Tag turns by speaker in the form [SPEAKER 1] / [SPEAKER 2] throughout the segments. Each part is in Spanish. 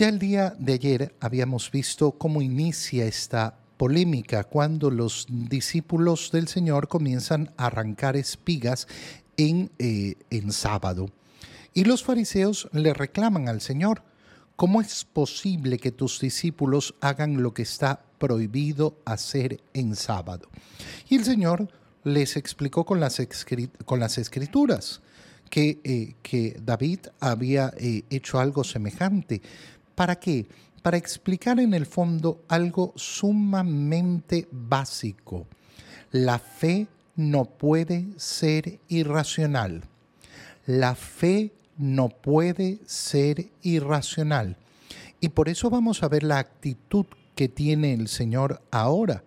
[SPEAKER 1] Ya el día de ayer habíamos visto cómo inicia esta polémica cuando los discípulos del Señor comienzan a arrancar espigas en, eh, en sábado. Y los fariseos le reclaman al Señor, ¿cómo es posible que tus discípulos hagan lo que está prohibido hacer en sábado? Y el Señor les explicó con las, con las escrituras que, eh, que, David había eh, hecho algo semejante. ¿Para qué? Para explicar en el fondo algo sumamente básico. La fe no puede ser irracional. La fe no puede ser irracional. Y por eso vamos a ver la actitud que tiene el Señor ahora.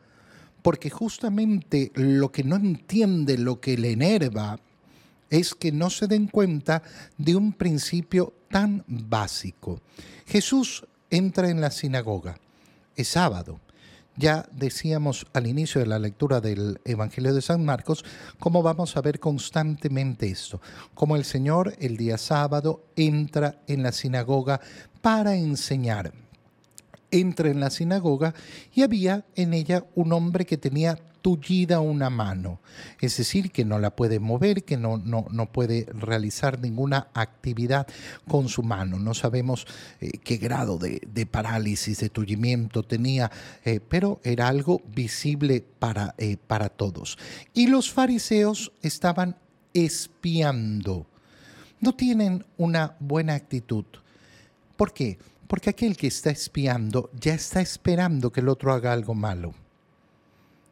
[SPEAKER 1] Porque justamente lo que no entiende, lo que le enerva, es que no se den cuenta de un principio tan básico. Jesús entra en la sinagoga. Es sábado. Ya decíamos al inicio de la lectura del Evangelio de San Marcos cómo vamos a ver constantemente esto, cómo el Señor el día sábado entra en la sinagoga para enseñar. Entra en la sinagoga y había en ella un hombre que tenía tullida una mano, es decir, que no la puede mover, que no, no, no puede realizar ninguna actividad con su mano. No sabemos eh, qué grado de, parálisis, de tullimiento tenía, eh, pero era algo visible para, eh, para todos. Y los fariseos estaban espiando. No tienen una buena actitud. ¿Por qué? Porque aquel que está espiando ya está esperando que el otro haga algo malo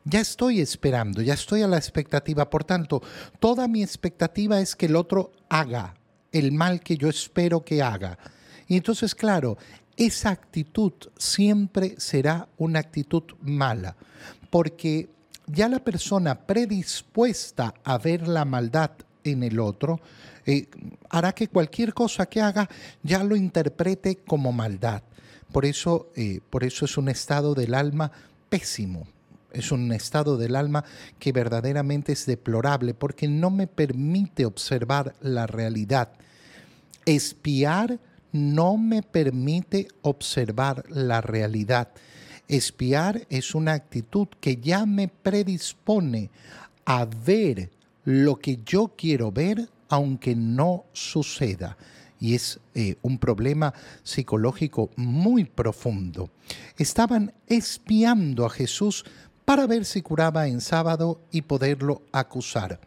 [SPEAKER 1] ya estoy esperando, ya estoy a la expectativa. Por tanto, toda mi expectativa es que el otro haga el mal que yo espero que haga. Y entonces, claro, esa actitud siempre será una actitud mala, porque ya la persona predispuesta a ver la maldad en el otro, eh, hará que cualquier cosa que haga ya lo interprete como maldad. Por eso, eh, por eso es un estado del alma pésimo, es un estado del alma que verdaderamente es deplorable porque no me permite observar la realidad. Espiar no me permite observar la realidad. Espiar es una actitud que ya me predispone a ver lo que yo quiero ver aunque no suceda y es eh, un problema psicológico muy profundo. Estaban espiando a Jesús para ver si curaba en sábado y poderlo acusar.